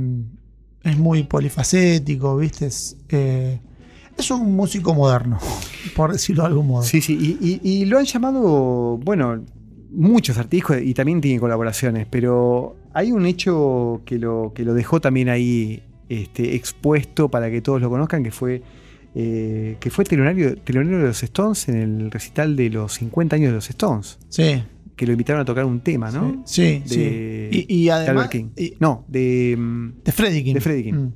es muy polifacético, viste, es, eh, es un músico moderno, por decirlo de algún modo. Sí, sí. Y, y- y lo han llamado, bueno, muchos artistas y también tiene colaboraciones, pero hay un hecho que lo, que lo dejó también ahí este, expuesto para que todos lo conozcan, que fue. eh, que fue telonario, telonario de los Stones en el recital de los 50 años de los Stones, Sí, que lo invitaron a tocar un tema, ¿no? sí, De- sí. Y, y de además Albert King. y- no, de. mm, De Freddie King. De Freddie King. Mm.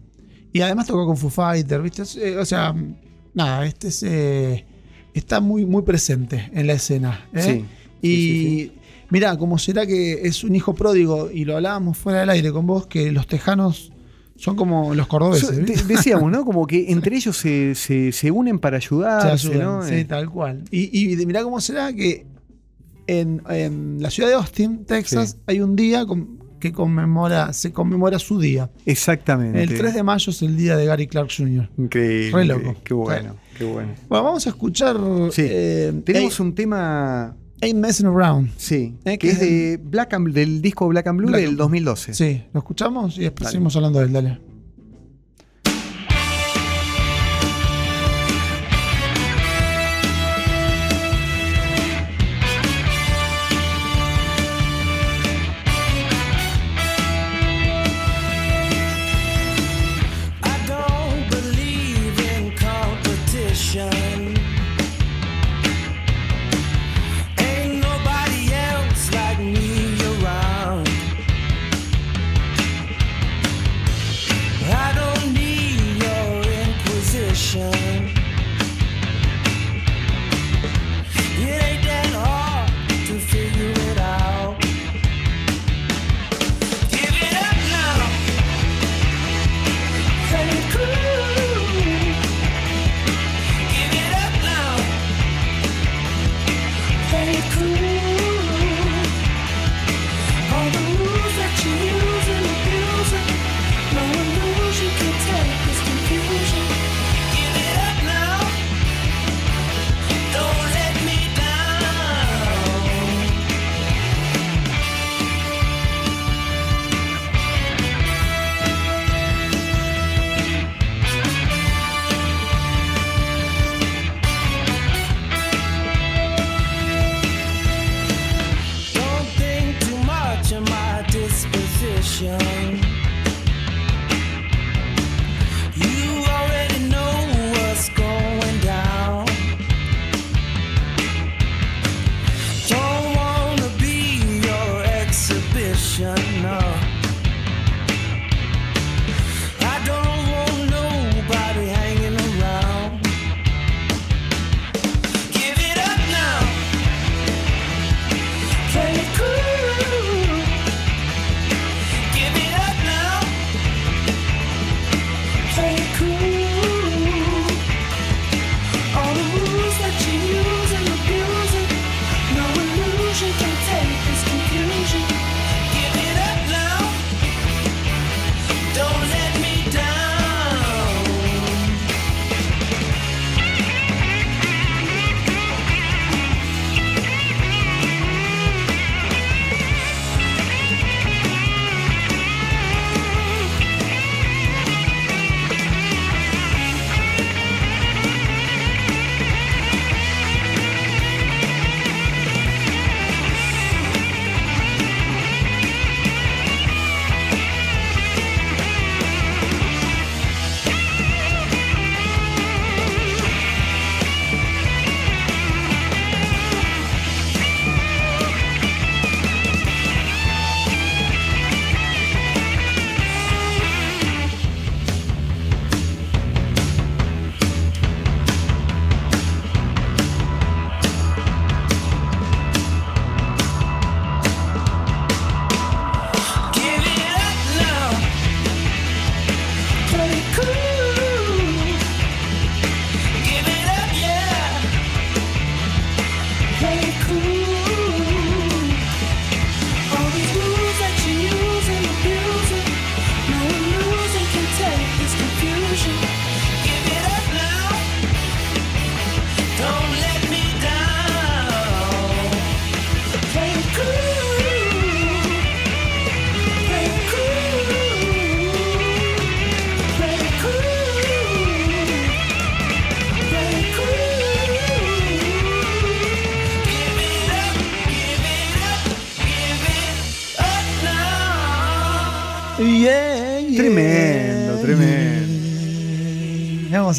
Y además tocó con Foo Fighter, ¿viste? Eh, o sea, nada, este es, eh, está muy, muy presente en la escena. ¿eh? Sí. Y sí, mirá, como será que es un hijo pródigo, y lo hablábamos fuera del aire con vos, que los tejanos son como los cordobeses. So- decíamos, ¿no? Como que entre ellos se, se- se unen para Se ayudarse, ayudan, ¿no? sí, tal cual. Y, y mirá cómo será que en, en la ciudad de Austin, Texas, Sí. hay un día con- que conmemora, se conmemora su día. Exactamente. El 3 de mayo es el día de Gary Clark Jr. Increíble. Re loco. Qué bueno, qué bueno. Bueno, vamos a escuchar. Sí. eh, Tenemos un tema, Ain't Messing Around. sí, Eh, que que es de Black and, del disco Black and Blue Black del and- 2012. Sí, lo escuchamos y después Dale. seguimos hablando de él. Dale.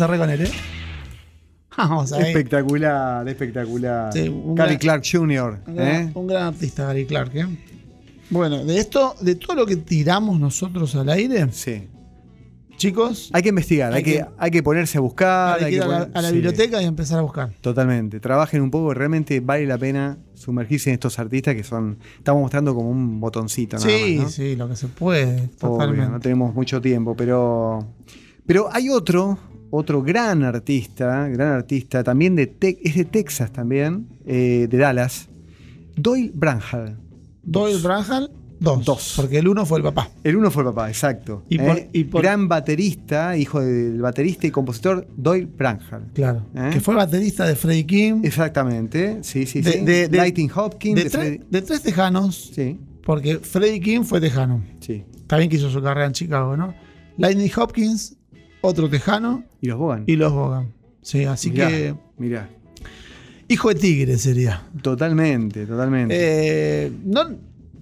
Cerrar con él, ¿eh? Vamos a ver. Espectacular, espectacular. Sí, Gary gran- Clark Jr. Un gran, ¿eh? un gran artista, Gary Clark, ¿eh? Bueno, de esto, de todo lo que tiramos nosotros al aire, Sí. chicos, Hay que investigar, hay, Hay que, que- hay que ponerse a buscar. hay que ir a la, poner- a la sí, biblioteca y empezar a buscar. Totalmente. Trabajen un poco, realmente vale la pena sumergirse en estos artistas que son. Estamos mostrando como un botoncito, nada Sí, más, ¿no? sí, lo que se puede, Obvio, totalmente. no tenemos mucho tiempo, pero. Pero hay otro, otro gran artista, gran artista, también de es de Texas también, eh, de Dallas, Doyle Branham. Doyle Branham, Dos. Dos. Porque el uno fue el papá. El uno fue el papá, exacto. Y por- ¿eh? y por- Gran baterista, hijo del baterista y compositor Doyle Branham. Claro. ¿Eh? Que fue baterista de Freddie King. Exactamente, sí, sí, De- sí. de- de- Lightning Hopkins. de tres tejanos. Sí, Porque Freddie King fue tejano. sí. También que hizo su carrera en Chicago, ¿no? Lightning Hopkins, otro tejano. Y los Bogan. Y los Bogan. Sí, así Mirá, que. Mirá. Hijo de tigre sería. Totalmente, totalmente. Eh, no,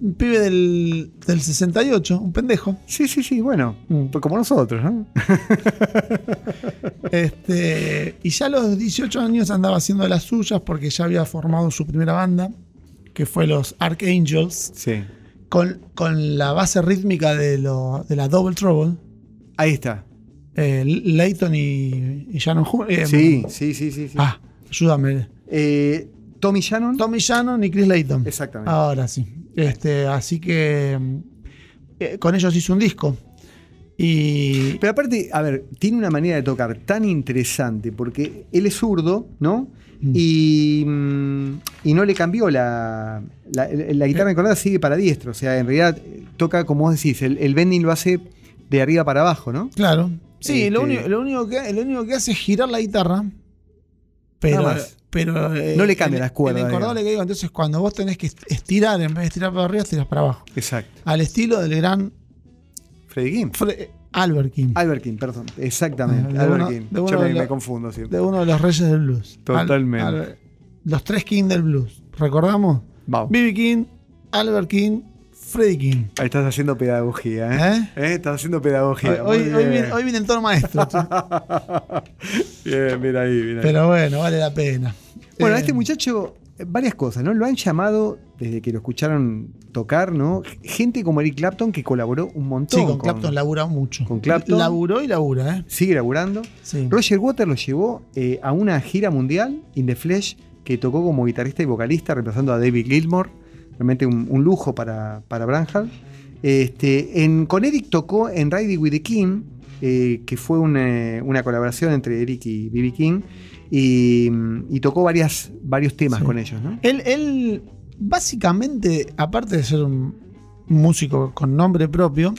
un pibe del, del 68, un pendejo. sí, sí, sí, bueno. Mm. Pues como nosotros, ¿no? Este, y ya a los 18 años andaba haciendo las suyas porque ya había formado su primera banda, que fue los Archangels, Sí. con, con la base rítmica de, lo- de la Double Trouble. Ahí está. Eh, Leighton y, y Shannon eh, Sí, sí, sí, sí. sí. Ah, ayúdame. Eh, Tommy Shannon. Tommy Shannon y Chris Layton. Exactamente. Ahora sí. Este, así que eh, con ellos hizo un disco. Y Pero aparte, a ver, tiene una manera de tocar tan interesante porque él es zurdo, ¿no? Mm. Y, mm, y no le cambió la, la, la guitarra encornada, sigue para diestro. O sea, en realidad eh, toca, como vos decís, el, el bending lo hace de arriba para abajo, ¿no? claro. Sí, lo, Este- único, lo, único que, lo único que hace es girar la guitarra. Pero, Nada más. pero eh, No le cambia las cuerdas, El que digo, entonces cuando vos tenés que estirar, en vez de estirar para arriba, estiras para abajo. Exacto. Al estilo del gran Freddy King. Fre- Albert King. Albert King, perdón. Exactamente. De Albert uno- King. de Yo me, confundo siempre. de uno de los reyes del blues. Totalmente. Al- Al- los tres King del blues. ¿Recordamos? Vamos. B.B. King, Albert King, Freddie King. Ahí estás haciendo pedagogía, ¿eh? ¿Eh? ¿Eh? Estás haciendo pedagogía. Hoy, hoy- viene, hoy viene en tono maestro. Bien, mira ahí, mira ahí. Pero bueno, vale la pena. Bueno, a este muchacho, eh, varias cosas, ¿no? Lo han llamado desde que lo escucharon tocar, ¿no? Gente como Eric Clapton que colaboró un montón. Sí, con Clapton labura mucho. con Clapton. Laburó y labura, ¿eh? Sigue laburando. Sí. Roger Waters lo llevó a una gira mundial, In the Flesh, que tocó como guitarrista y vocalista, reemplazando a David Gilmour. Realmente un, un lujo para, para Branham. Este, en, con Eric tocó en Riding with the King, eh, que fue una, una colaboración entre Eric y B.B. King. Y, y tocó varias, varios temas Sí. con ellos, ¿no? Él, él, básicamente, aparte de ser un músico con nombre propio,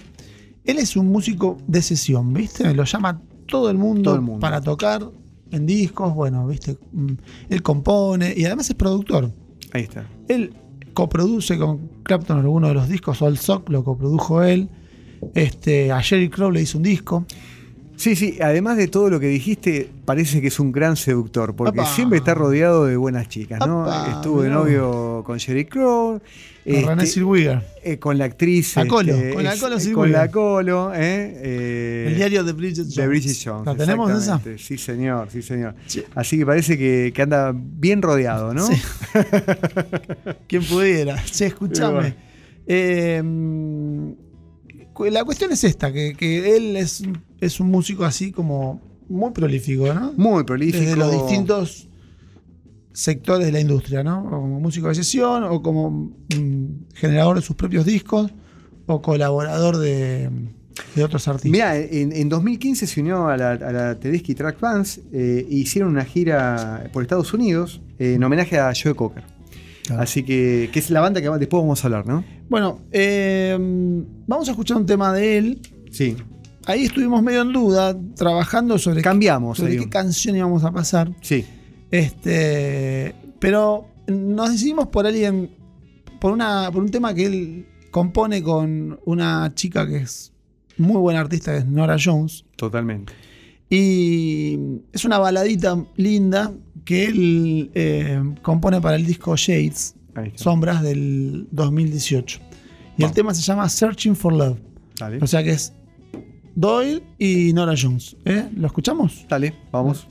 él es un músico de sesión, ¿viste? Lo llama todo el mundo, Todo el mundo. para tocar en discos, bueno, ¿viste? Mm, Él compone y además es productor. Ahí está. Él coproduce con Clapton algunos de los discos, All Sock lo coprodujo él. Este, a Jerry Crow le hizo un disco. Sí, sí, además de todo lo que dijiste, parece que es un gran seductor, porque Apa. siempre está rodeado de buenas chicas, ¿no? Apa, Estuvo de novio con Jerry Crow, este, René Zellweger. eh, con la actriz. La Colo, este, con la es- Colo eh, Zellweger. Con la Colo, ¿eh? Eh, el diario de Bridget Jones. de Bridget Jones. ¿La tenemos esa? Sí, señor, sí, señor. Sí. Así que parece que, que anda bien rodeado, ¿no? Sí. Quien pudiera. Che, escúchame. Eh, cu- la cuestión es esta, que, que él es, es un músico así como muy prolífico, ¿no? Muy prolífico. Desde los distintos sectores de la industria, ¿no? O como músico de sesión, o como mm, generador de sus propios discos, o colaborador de, de otros artistas. Mirá, en, en 2015 se unió a la, a la Tedeschi Track Bands e hicieron una gira por Estados Unidos eh, en homenaje a Joe Cocker. Claro. Así que, que es la banda que después vamos a hablar, ¿no? Bueno, eh, vamos a escuchar un tema de él. Sí. Ahí estuvimos medio en duda, trabajando sobre, Cambiamos sobre qué canción íbamos a pasar. Sí. Este, pero nos decidimos por alguien, por, una, por un tema que él compone con una chica que es muy buena artista, que es Nora Jones. Totalmente. Y es una baladita linda que él eh, compone para el disco Shades. Sombras del 2018. Y el tema se llama Searching for Love. Dale. O sea que es Doyle y Nora Jones. ¿eh? ¿Lo escuchamos? Dale, vamos.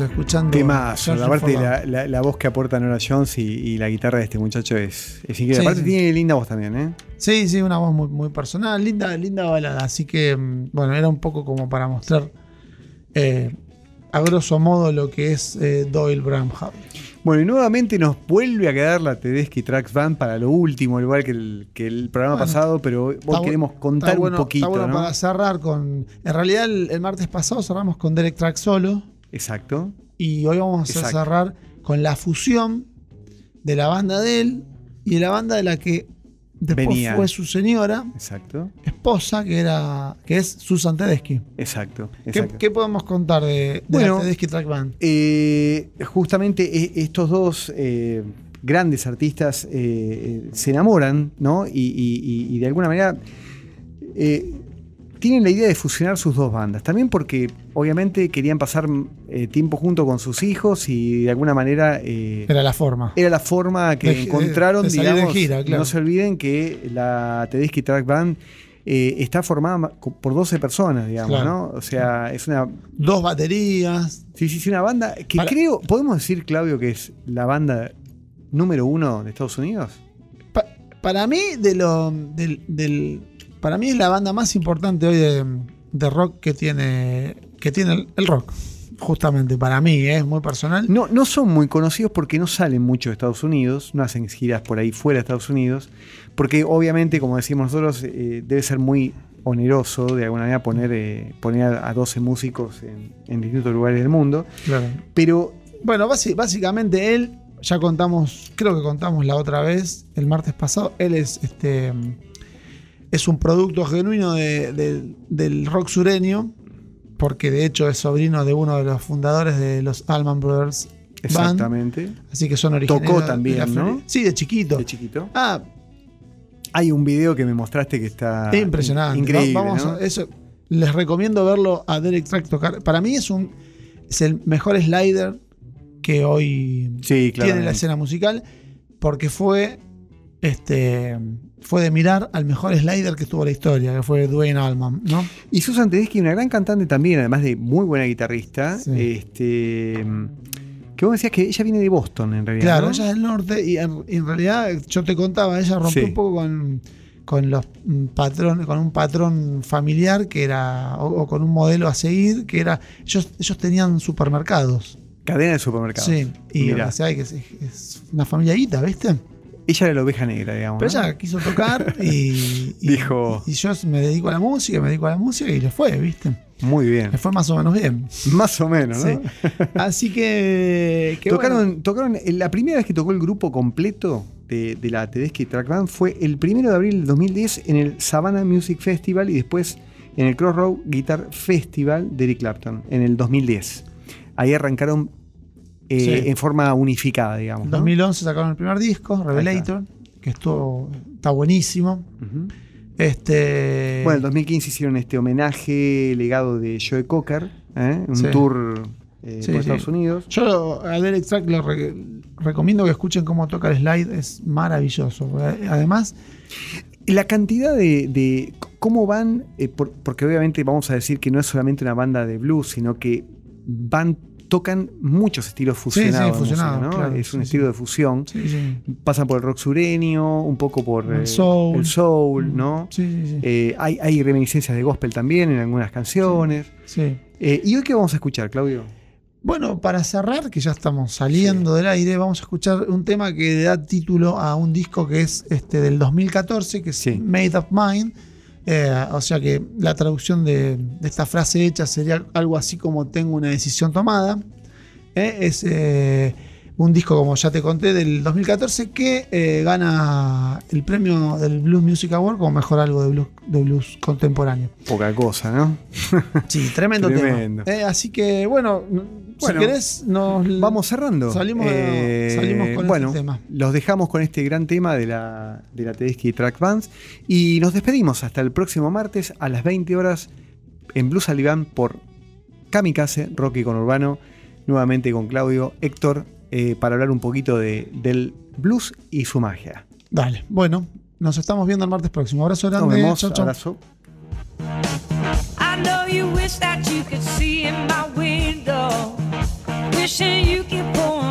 Ahí estábamos escuchando. Temazo, Searching la voz que aporta Nora Jones y, y la guitarra de este muchacho es, es increíble. Sí, Aparte sí. tiene linda voz también, ¿eh? Sí, sí, una voz muy, muy personal, linda, linda balada. Así que, mm, bueno, era un poco como para mostrar eh, a grosso modo lo que es eh, Doyle Bramham. Bueno, y nuevamente nos vuelve a quedar la Tedeschi Tracks Band para lo último, igual que el, que el programa Bueno, pasado, pero hoy queremos contar bueno- un poquito, Está bueno ¿no? para cerrar con. En realidad, el, el martes pasado cerramos con Derek Track solo. Exacto. Y hoy vamos a Exacto. cerrar con la fusión de la banda de él y de la banda de la que después Venía. fue su señora, Exacto. esposa, que era que es Susan Tedeschi. Exacto. ¿Qué, exacto. qué podemos contar de, de Bueno, la Tedeschi Track Band? Eh, justamente e- estos dos eh, grandes artistas eh, eh, se enamoran, ¿no? Y, y- y- y de alguna manera eh, tienen la idea de fusionar sus dos bandas. También porque obviamente querían pasar eh, tiempo junto con sus hijos y de alguna manera eh, Era la forma. era la forma que De encontraron, de de digamos. gira, claro. No se olviden que la Tedeschi Track Band eh, está formada por 12 personas, digamos, Claro. ¿no? O sea, es una Dos baterías. Sí, sí, sí, una banda que Para- creo, podemos decir, Claudio, que es la banda número uno de Estados Unidos. Pa- para mí, de lo, del, del- para mí es la banda más importante hoy de, de rock que tiene, que tiene el, el rock. Justamente, para mí, ¿eh? es muy personal. No, no son muy conocidos porque no salen mucho de Estados Unidos, no hacen giras por ahí fuera de Estados Unidos, porque obviamente, como decimos nosotros, eh, debe ser muy oneroso de alguna manera poner, eh, poner a, a 12 músicos en, en distintos lugares del mundo, Claro. pero Bueno, básicamente él, ya contamos, creo que contamos la otra vez, el martes pasado, él es este es un producto genuino de- de- del rock sureño, porque de hecho es sobrino de uno de los fundadores de los Allman Brothers Band, exactamente, así que son originarios. Tocó también, ¿no? Sí, de chiquito. de chiquito. Ah, Hay un video que me mostraste que está es impresionante. increíble. Va- Vamos ¿no? a- eso, les recomiendo verlo a Derek Track tocar. Para mí es un es el mejor slider que hoy Sí, tiene la escena musical porque fue este fue de mirar al mejor slider que tuvo la historia, que fue Dwayne Allman, ¿no? Y Susan Tedeschi, una gran cantante también, además de muy buena guitarrista. Sí. Este, que vos decías que ella viene de Boston, en realidad. Claro, ¿no? ella es del norte y en, en realidad yo te contaba, ella rompió Sí. un poco con, con los patrones, con un patrón familiar que era, o, o con un modelo a seguir, que era, ellos, ellos tenían supermercados. Cadena de supermercados. Sí, y o sea, que es, es una familia guita, ¿viste? Ella era la oveja negra, digamos. Pero ¿no? ella quiso tocar y, y- Dijo- y yo me dedico a la música, me dedico a la música y le fue, ¿viste? Muy bien. Le fue más o menos bien. Más o menos, ¿no? Sí. Así que, que tocaron, bueno. tocaron, la primera vez que tocó el grupo completo de, de la Tedeschi Track Band fue el primero de abril del 2010 en el Savannah Music Festival y después en el Crossroad Guitar Festival de Eric Clapton en el 2010. Ahí arrancaron eh, Sí. en forma unificada, digamos. En ¿no? 2011 sacaron el primer disco, Revelator, que estuvo está buenísimo. Este Bueno, en el 2015 hicieron este homenaje legado de Joe Cocker, ¿eh? un Sí. tour eh, Sí, por. Estados Unidos. yo a Derek Track re- recomiendo que escuchen cómo toca el slide, es maravilloso. Además, La cantidad de, cómo van, eh, por- porque obviamente vamos a decir que no es solamente una banda de blues, sino que van, tocan muchos estilos sí, fusionados. música, ¿no? claro, es un sí, estilo sí. de fusión. sí, sí. Pasan por el rock sureño, un poco por El eh, soul. el soul, ¿no? Sí, sí, sí. Eh, hay, hay reminiscencias de gospel también en algunas canciones. Sí. Eh, ¿Y hoy qué vamos a escuchar, Claudio? Bueno, para cerrar, que ya estamos saliendo del aire, vamos a escuchar un tema que da título a un disco que es este del 2014, que es Sí. Made Up Mine. Eh, o sea que la traducción de, de esta frase hecha sería algo así como tengo una decisión tomada. Eh, es eh, un disco, como ya te conté, del 2014 que gana el premio del Blues Music Award como mejor algo de blues, de blues contemporáneo. Poca cosa, ¿no? Sí, tremendo, Tremendo. tema. Así que, bueno, Bueno, si querés, nos Vamos cerrando. Salimos- salimos con bueno, este tema. Los dejamos con este gran tema de la, de la Tedeschi Track Bands y nos despedimos hasta el próximo martes a las 20 horas en Blues Alibán por Kamikaze, Rocky con Urbano, nuevamente con Claudio, Héctor, eh, para hablar un poquito de, del blues y su magia. Dale, bueno, nos estamos viendo el martes próximo. Abrazo Nos grande. vemos, Chau, chau. abrazo. I know you wish that you could see in my window. Wishing you could pull